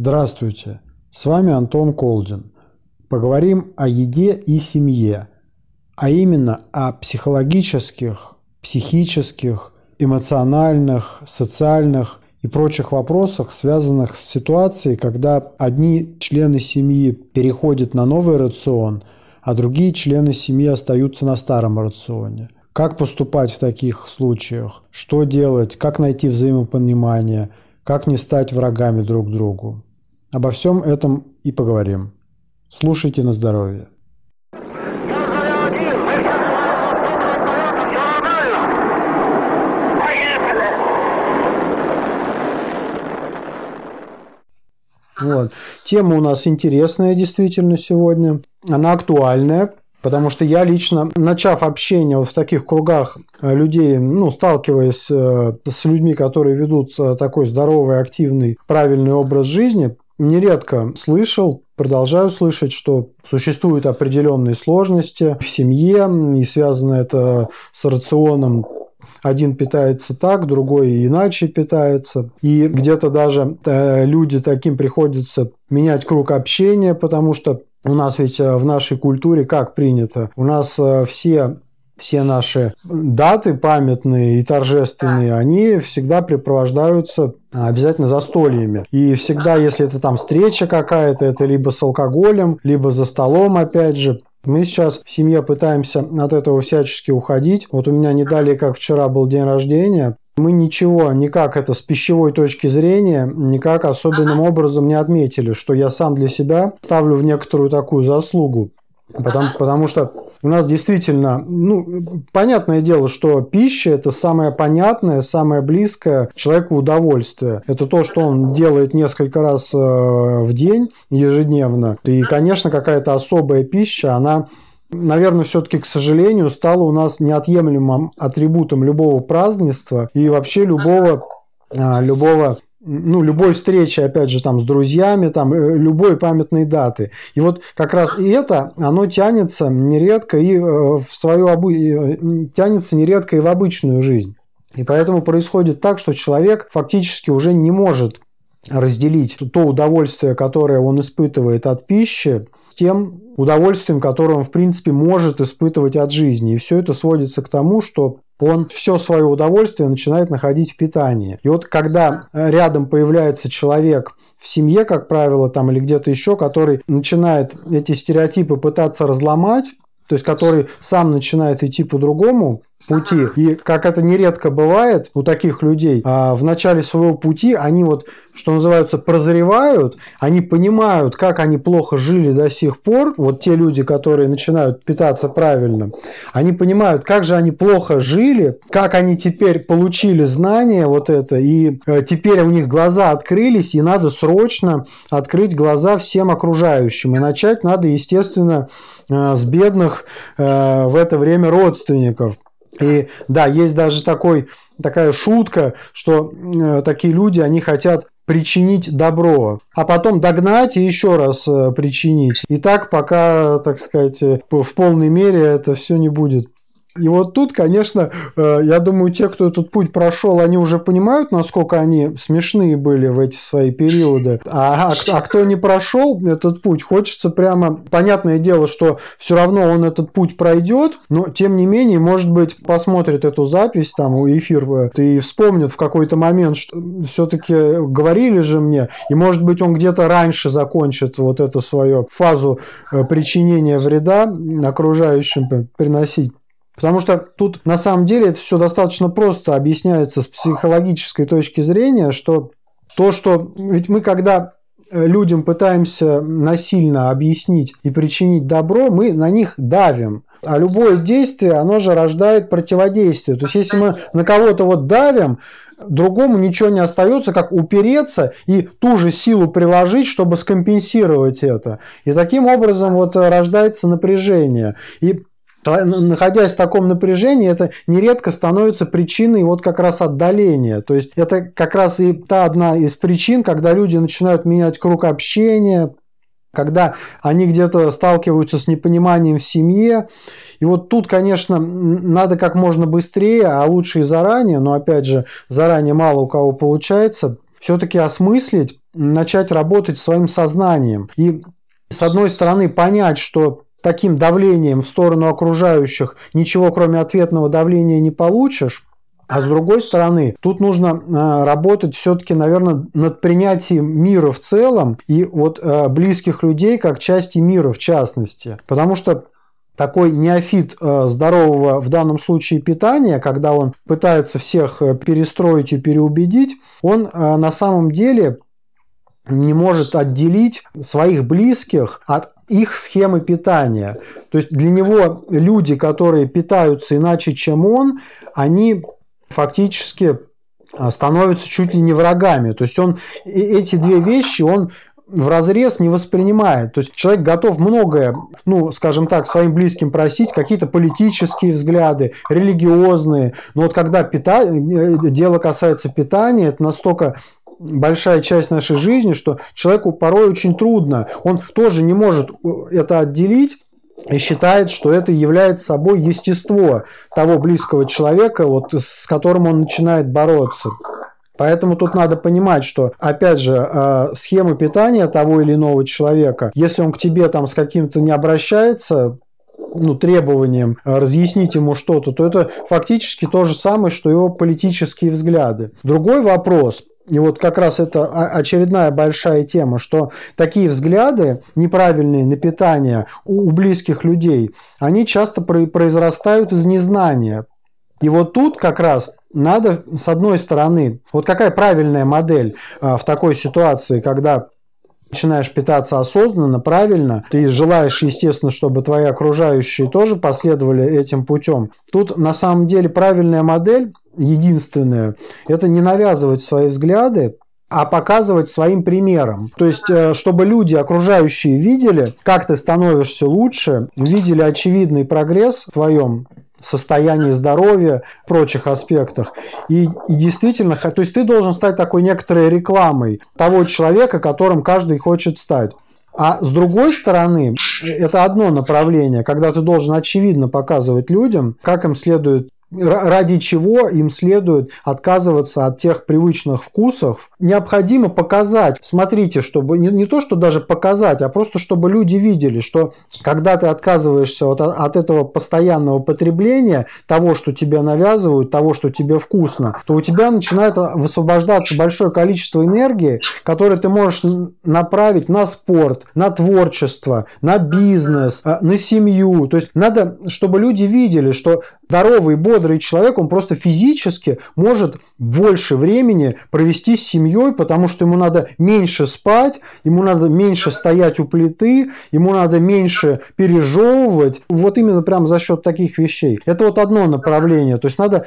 Здравствуйте, с вами Антон Колдин. Поговорим о еде и семье, а именно о психологических, психических, эмоциональных, социальных и прочих вопросах, связанных с ситуацией, когда одни члены семьи переходят на новый рацион, а другие члены семьи остаются на старом рационе. Как поступать в таких случаях? Что делать? Как найти взаимопонимание? Как не стать врагами друг другу? Обо всем этом и поговорим. Слушайте на здоровье. Вот. Тема у нас интересная действительно сегодня. Она актуальная, Потому что я лично, начав общение в таких кругах э, людей, ну, сталкиваясь э, с людьми, которые ведут такой здоровый, активный, правильный образ жизни, нередко слышал, продолжаю слышать, что существуют определенные сложности в семье, и связано это с рационом один питается так, другой иначе питается. И где-то даже э, люди таким приходится менять круг общения, потому что у нас ведь э, в нашей культуре как принято? У нас э, все все наши даты памятные и торжественные, они всегда препровождаются обязательно застольями. И всегда, если это там встреча какая-то, это либо с алкоголем, либо за столом, опять же. Мы сейчас в семье пытаемся от этого всячески уходить. Вот у меня не далее, как вчера был день рождения, мы ничего, никак это с пищевой точки зрения, никак особенным образом не отметили, что я сам для себя ставлю в некоторую такую заслугу. Потому, потому что у нас действительно, ну, понятное дело, что пища это самое понятное, самое близкое человеку удовольствие. Это то, что он делает несколько раз э, в день, ежедневно. И, конечно, какая-то особая пища, она наверное, все-таки, к сожалению, стала у нас неотъемлемым атрибутом любого празднества и вообще любого, а, любого ну, любой встречи, опять же, там, с друзьями, там, э, любой памятной даты. И вот как раз и это, оно тянется нередко и э, в свою обы... Э, тянется нередко и в обычную жизнь. И поэтому происходит так, что человек фактически уже не может разделить то удовольствие, которое он испытывает от пищи, с тем удовольствием, которое он, в принципе, может испытывать от жизни. И все это сводится к тому, что он все свое удовольствие начинает находить в питании. И вот когда рядом появляется человек в семье, как правило, там или где-то еще, который начинает эти стереотипы пытаться разломать, то есть который сам начинает идти по пути. И как это нередко бывает у таких людей, а, в начале своего пути они вот, что называется, прозревают, они понимают, как они плохо жили до сих пор, вот те люди, которые начинают питаться правильно, они понимают, как же они плохо жили, как они теперь получили знания вот это, и э, теперь у них глаза открылись, и надо срочно открыть глаза всем окружающим. И начать надо, естественно, Э, с бедных э, в это время родственников. И да, есть даже такой, такая шутка, что э, такие люди, они хотят причинить добро, а потом догнать и еще раз причинить. И так пока, так сказать, в полной мере это все не будет и вот тут, конечно, э, я думаю, те, кто этот путь прошел, они уже понимают, насколько они смешные были в эти свои периоды. А, а, а кто не прошел этот путь, хочется прямо... Понятное дело, что все равно он этот путь пройдет, но тем не менее, может быть, посмотрит эту запись, там, эфир, э, и вспомнит в какой-то момент, что все-таки говорили же мне, и может быть он где-то раньше закончит вот эту свою фазу э, причинения вреда окружающим приносить. Потому что тут на самом деле это все достаточно просто объясняется с психологической точки зрения, что то, что ведь мы когда э, людям пытаемся насильно объяснить и причинить добро, мы на них давим. А любое действие, оно же рождает противодействие. То есть, если мы на кого-то вот давим, другому ничего не остается, как упереться и ту же силу приложить, чтобы скомпенсировать это. И таким образом вот рождается напряжение. И находясь в таком напряжении, это нередко становится причиной вот как раз отдаления. То есть это как раз и та одна из причин, когда люди начинают менять круг общения, когда они где-то сталкиваются с непониманием в семье. И вот тут, конечно, надо как можно быстрее, а лучше и заранее, но опять же, заранее мало у кого получается, все-таки осмыслить начать работать своим сознанием. И с одной стороны понять, что таким давлением в сторону окружающих ничего кроме ответного давления не получишь, а с другой стороны, тут нужно э, работать все-таки, наверное, над принятием мира в целом и вот э, близких людей как части мира в частности. Потому что такой неофит э, здорового в данном случае питания, когда он пытается всех перестроить и переубедить, он на самом деле не может отделить своих близких от их схемы питания. То есть для него люди, которые питаются иначе, чем он, они фактически а, становятся чуть ли не врагами. То есть он эти две вещи он в разрез не воспринимает. То есть человек готов многое, ну, скажем так, своим близким просить, какие-то политические взгляды, религиозные. Но вот когда пита... Э, дело касается питания, это настолько большая часть нашей жизни, что человеку порой очень трудно. Он тоже не может э, это отделить и считает, что это является собой естество того близкого человека, вот, с которым он начинает бороться. Поэтому тут надо понимать, что, опять же, э, схема питания того или иного человека, если он к тебе там с каким-то не обращается, ну, требованием разъяснить ему что-то, то это фактически то же самое, что его политические взгляды. Другой вопрос, и вот как раз это очередная большая тема, что такие взгляды неправильные на питание у близких людей, они часто произрастают из незнания. И вот тут как раз надо, с одной стороны, вот какая правильная модель а, в такой ситуации, когда начинаешь питаться осознанно, правильно, ты желаешь, естественно, чтобы твои окружающие тоже последовали этим путем. Тут на самом деле правильная модель единственное, это не навязывать свои взгляды, а показывать своим примером. То есть, э, чтобы люди, окружающие, видели, как ты становишься лучше, видели очевидный прогресс в твоем состоянии здоровья, прочих аспектах. И, и действительно, то есть ты должен стать такой некоторой рекламой того человека, которым каждый хочет стать. А с другой стороны, это одно направление, когда ты должен очевидно показывать людям, как им следует ради чего им следует отказываться от тех привычных вкусов. Необходимо показать, смотрите, чтобы не, не то, что даже показать, а просто чтобы люди видели, что когда ты отказываешься от, от этого постоянного потребления, того, что тебе навязывают, того, что тебе вкусно, то у тебя начинает высвобождаться большое количество энергии, которое ты можешь направить на спорт, на творчество, на бизнес, э, на семью. То есть надо, чтобы люди видели, что здоровый, бодрый человек, он просто физически может больше времени провести с семьей, потому что ему надо меньше спать, ему надо меньше стоять у плиты, ему надо меньше пережевывать. Вот именно прям за счет таких вещей. Это вот одно направление. То есть надо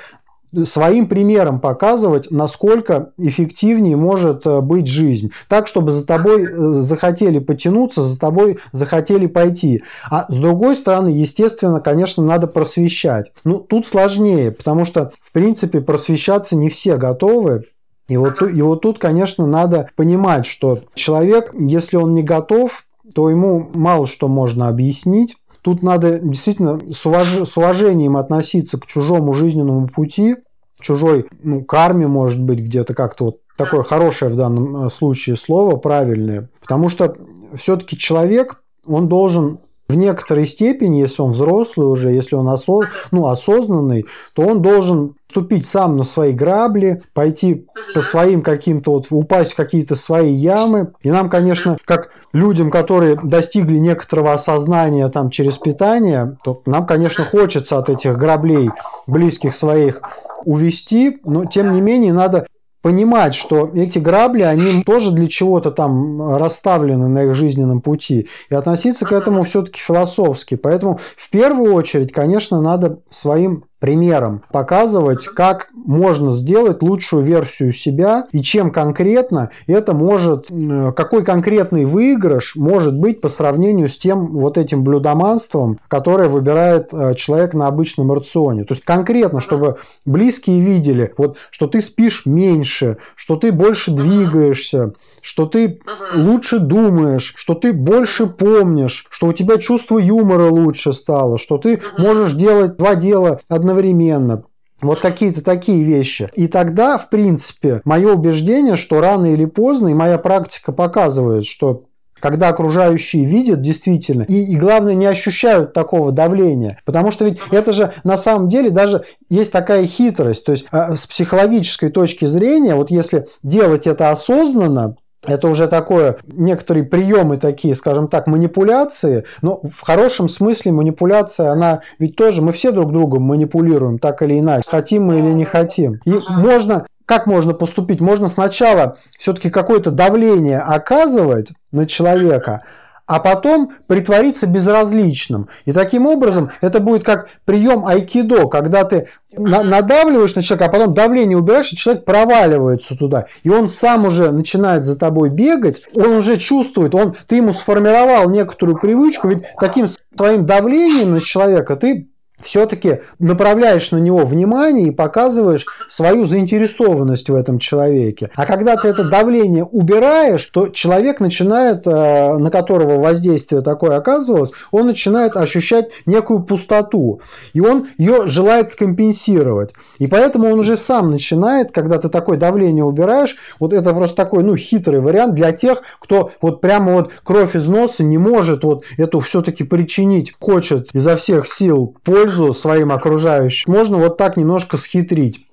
своим примером показывать, насколько эффективнее может э, быть жизнь. Так, чтобы за тобой э, захотели потянуться, за тобой захотели пойти. А с другой стороны, естественно, конечно, надо просвещать. Ну, тут сложнее, потому что, в принципе, просвещаться не все готовы. И вот, и вот тут, конечно, надо понимать, что человек, если он не готов, то ему мало что можно объяснить. Тут надо действительно с, уваж... с уважением относиться к чужому жизненному пути, чужой ну, карме, может быть, где-то как-то вот такое хорошее в данном э, случае слово, правильное. Потому что все-таки человек, он должен в некоторой степени, если он взрослый уже, если он осо... ну, осознанный, то он должен ступить сам на свои грабли, пойти по своим каким-то вот, упасть в какие-то свои ямы. И нам, конечно, как людям, которые достигли некоторого осознания там через питание, то нам, конечно, хочется от этих граблей близких своих увести, но тем не менее надо понимать, что эти грабли, они тоже для чего-то там расставлены на их жизненном пути, и относиться к этому все-таки философски. Поэтому в первую очередь, конечно, надо своим примером показывать, как можно сделать лучшую версию себя и чем конкретно это может, какой конкретный выигрыш может быть по сравнению с тем вот этим блюдоманством, которое выбирает э, человек на обычном рационе. То есть конкретно, чтобы близкие видели, вот, что ты спишь меньше, что ты больше двигаешься, что ты лучше думаешь, что ты больше помнишь, что у тебя чувство юмора лучше стало, что ты можешь делать два дела одновременно. Вот какие-то такие вещи. И тогда, в принципе, мое убеждение, что рано или поздно, и моя практика показывает, что когда окружающие видят действительно, и, и главное, не ощущают такого давления. Потому что ведь это же на самом деле даже есть такая хитрость. То есть э, с психологической точки зрения, вот если делать это осознанно, это уже такое, некоторые приемы такие, скажем так, манипуляции, но в хорошем смысле манипуляция, она ведь тоже, мы все друг другом манипулируем, так или иначе, хотим мы или не хотим. И можно как можно поступить? Можно сначала все-таки какое-то давление оказывать на человека, а потом притвориться безразличным. И таким образом это будет как прием айкидо, когда ты надавливаешь на человека, а потом давление убираешь, и человек проваливается туда. И он сам уже начинает за тобой бегать, он уже чувствует, он, ты ему сформировал некоторую привычку, ведь таким своим давлением на человека ты все-таки направляешь на него внимание и показываешь свою заинтересованность в этом человеке. А когда ты это давление убираешь, то человек начинает, э, на которого воздействие такое оказывалось, он начинает ощущать некую пустоту. И он ее желает скомпенсировать. И поэтому он уже сам начинает, когда ты такое давление убираешь, вот это просто такой ну, хитрый вариант для тех, кто вот прямо вот кровь из носа не может вот эту все-таки причинить, хочет изо всех сил пользу пользу своим окружающим, можно вот так немножко схитрить.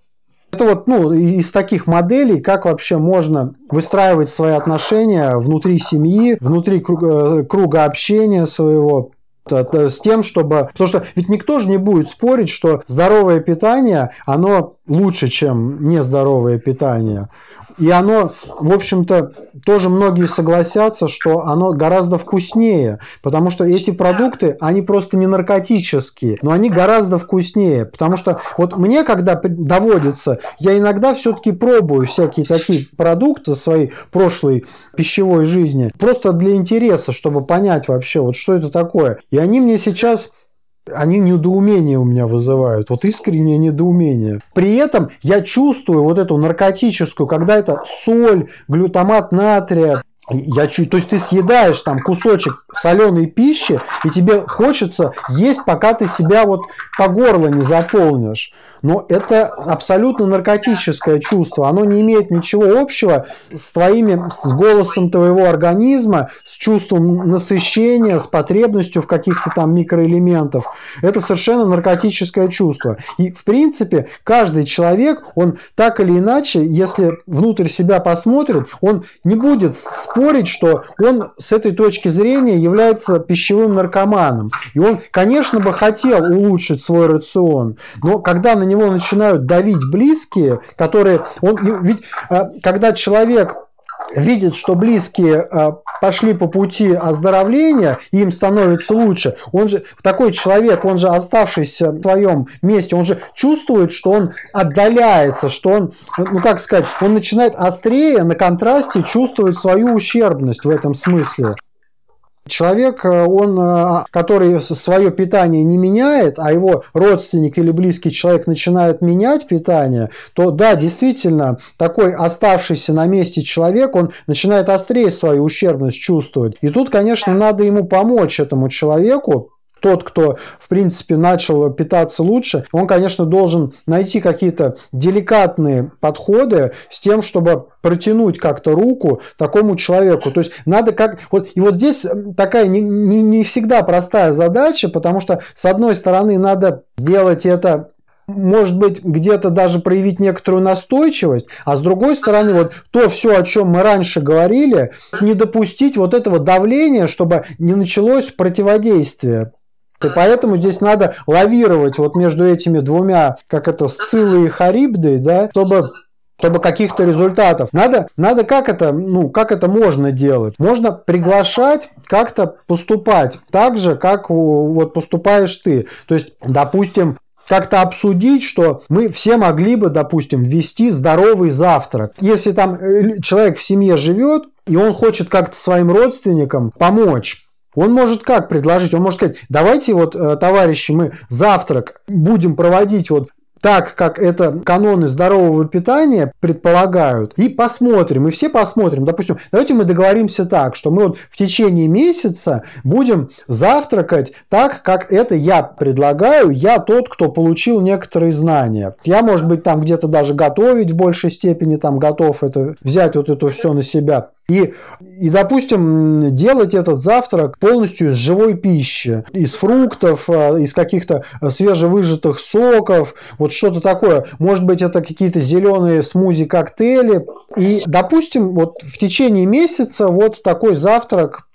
Это вот ну, из таких моделей, как вообще можно выстраивать свои отношения внутри семьи, внутри круга, э, круга общения своего, с тем, чтобы... Потому что ведь никто же не будет спорить, что здоровое питание, оно лучше, чем нездоровое питание. И оно, в общем-то, тоже многие согласятся, что оно гораздо вкуснее, потому что эти продукты, они просто не наркотические, но они гораздо вкуснее, потому что вот мне, когда доводится, я иногда все-таки пробую всякие такие продукты своей прошлой пищевой жизни, просто для интереса, чтобы понять вообще, вот что это такое. И они мне сейчас они недоумение у меня вызывают, вот искреннее недоумение. При этом я чувствую вот эту наркотическую, когда это соль, глютамат натрия, я чуть, то есть ты съедаешь там кусочек соленой пищи, и тебе хочется есть, пока ты себя вот по горло не заполнишь но это абсолютно наркотическое чувство. Оно не имеет ничего общего с твоими, с голосом твоего организма, с чувством насыщения, с потребностью в каких-то там микроэлементов. Это совершенно наркотическое чувство. И, в принципе, каждый человек, он так или иначе, если внутрь себя посмотрит, он не будет спорить, что он с этой точки зрения является пищевым наркоманом. И он, конечно бы, хотел улучшить свой рацион, но когда на него начинают давить близкие, которые... Он, ведь а, когда человек видит, что близкие а, пошли по пути оздоровления, им становится лучше, он же, такой человек, он же оставшийся в своем месте, он же чувствует, что он отдаляется, что он, ну как сказать, он начинает острее на контрасте чувствовать свою ущербность в этом смысле. Человек, э, он, э, который свое питание не меняет, а его родственник или близкий человек начинает менять питание, то да, действительно, такой оставшийся на месте человек, он начинает острее свою ущербность чувствовать. И тут, конечно, надо ему помочь этому человеку, тот, кто, в принципе, начал питаться лучше, он, конечно, должен найти какие-то деликатные подходы с тем, чтобы протянуть как-то руку такому человеку. То есть надо как... Вот, и вот здесь такая не, не, не всегда простая задача, потому что, с одной стороны, надо сделать это может быть, где-то даже проявить некоторую настойчивость, а с другой стороны, вот то все, о чем мы раньше говорили, не допустить вот этого давления, чтобы не началось противодействие. И поэтому здесь надо лавировать вот между этими двумя, как это, Сциллой и Харибдой, да, чтобы чтобы каких-то результатов. Надо, надо как это, ну, как это можно делать? Можно приглашать как-то поступать так же, как вот поступаешь ты. То есть, допустим, как-то обсудить, что мы все могли бы, допустим, ввести здоровый завтрак. Если там э, человек в семье живет, и он хочет как-то своим родственникам помочь, он может как предложить? Он может сказать, давайте вот, э, товарищи, мы завтрак будем проводить вот так, как это каноны здорового питания предполагают, и посмотрим, и все посмотрим. Допустим, давайте мы договоримся так, что мы вот в течение месяца будем завтракать так, как это я предлагаю, я тот, кто получил некоторые знания. Я, может быть, там где-то даже готовить в большей степени, там готов это взять вот это все на себя. И, и, допустим, делать этот завтрак полностью из живой пищи, из фруктов, э, из каких-то свежевыжатых соков, вот что-то такое. Может быть, это какие-то зеленые смузи-коктейли. И, допустим, вот в течение месяца вот такой завтрак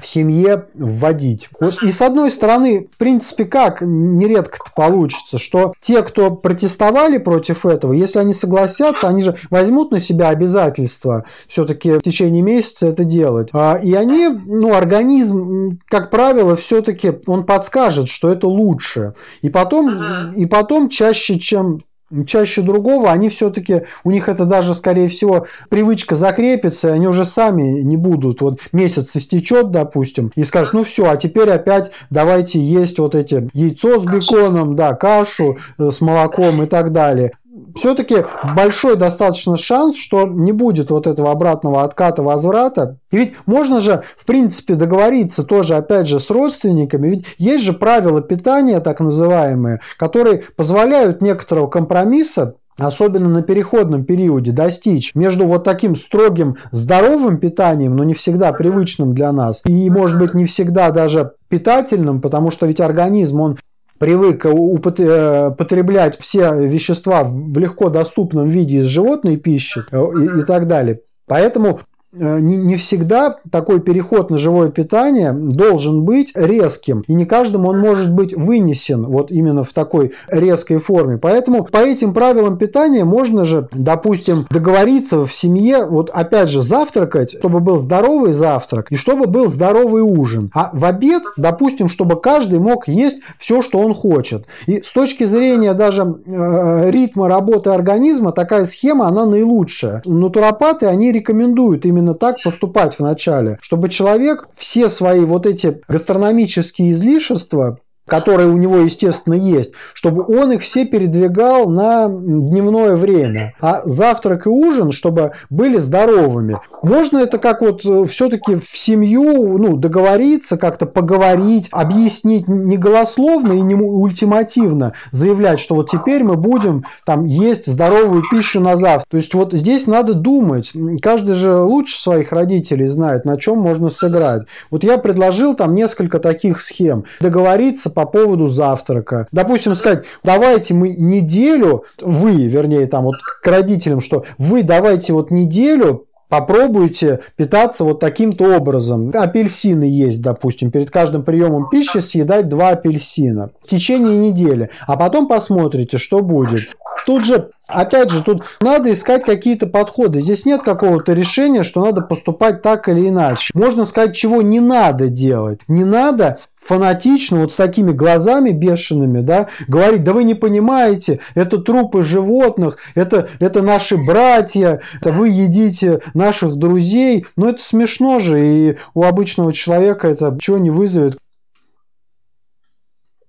в семье вводить. Вот и с одной стороны, в принципе, как нередко получится, что те, кто протестовали против этого, если они согласятся, они же возьмут на себя обязательства все-таки в течение месяца это делать. А, и они, ну, организм, как правило, все-таки он подскажет, что это лучше. И потом, ага. и потом чаще, чем чаще другого, они все-таки, у них это даже, скорее всего, привычка закрепится, и они уже сами не будут. Вот месяц истечет, допустим, и скажут, ну все, а теперь опять давайте есть вот эти яйцо с беконом, да, кашу э, с молоком и так далее все-таки большой достаточно шанс, что не будет вот этого обратного отката, возврата. И ведь можно же, в принципе, договориться тоже, опять же, с родственниками. Ведь есть же правила питания, так называемые, которые позволяют некоторого компромисса особенно на переходном периоде, достичь между вот таким строгим здоровым питанием, но не всегда привычным для нас, и, может быть, не всегда даже питательным, потому что ведь организм, он привык э, употреблять все вещества в легко доступном виде из животной пищи э, и, и так далее. Поэтому Э, не, не всегда такой переход на живое питание должен быть резким. И не каждому он может быть вынесен вот именно в такой резкой форме. Поэтому по этим правилам питания можно же, допустим, договориться в семье, вот опять же, завтракать, чтобы был здоровый завтрак и чтобы был здоровый ужин. А в обед, допустим, чтобы каждый мог есть все, что он хочет. И с точки зрения даже э, ритма работы организма, такая схема, она наилучшая. Натуропаты, они рекомендуют именно именно так поступать вначале, чтобы человек все свои вот эти гастрономические излишества которые у него, естественно, есть, чтобы он их все передвигал на дневное время. А завтрак и ужин, чтобы были здоровыми. Можно это как вот э, все-таки в семью ну, договориться, как-то поговорить, объяснить не голословно и не ультимативно, заявлять, что вот теперь мы будем там есть здоровую пищу на завтрак. То есть вот здесь надо думать. Каждый же лучше своих родителей знает, на чем можно сыграть. Вот я предложил там несколько таких схем. Договориться по поводу завтрака. Допустим, сказать, давайте мы неделю, вы, вернее, там вот к родителям, что вы давайте вот неделю Попробуйте питаться вот таким-то образом. Апельсины есть, допустим, перед каждым приемом пищи съедать два апельсина в течение недели, а потом посмотрите, что будет. Тут же, опять же, тут надо искать какие-то подходы. Здесь нет какого-то решения, что надо поступать так или иначе. Можно сказать, чего не надо делать. Не надо фанатично, вот с такими глазами бешеными, да, говорить, да вы не понимаете, это трупы животных, это, это наши братья, это вы едите наших друзей, но это смешно же, и у обычного человека это чего не вызовет.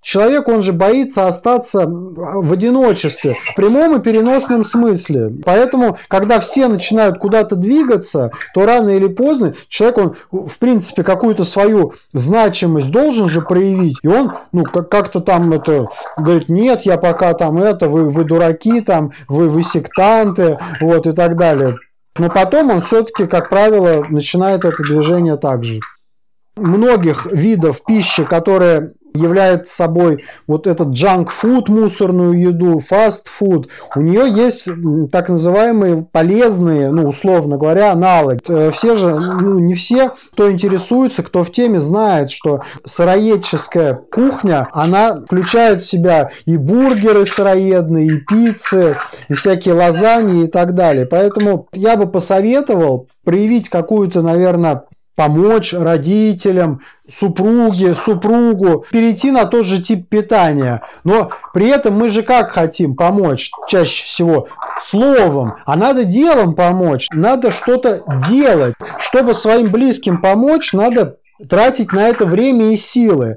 Человек, он же боится остаться в одиночестве, в прямом и переносном смысле. Поэтому, когда все начинают куда-то двигаться, то рано или поздно человек, он, в принципе, какую-то свою значимость должен же проявить. И он, ну, как-то там это, говорит, нет, я пока там это, вы, вы дураки, там, вы, вы сектанты, вот, и так далее. Но потом он все-таки, как правило, начинает это движение также многих видов пищи, которые является собой вот этот junk food, мусорную еду, fast food, у нее есть так называемые полезные, ну, условно говоря, аналоги. Э, все же, ну, не все, кто интересуется, кто в теме, знает, что сыроедческая кухня, она включает в себя и бургеры сыроедные, и пиццы, и всякие лазаньи и так далее. Поэтому я бы посоветовал проявить какую-то, наверное, помочь родителям, супруге, супругу, перейти на тот же тип питания. Но при этом мы же как хотим помочь чаще всего? Словом. А надо делом помочь. Надо что-то делать. Чтобы своим близким помочь, надо тратить на это время и силы.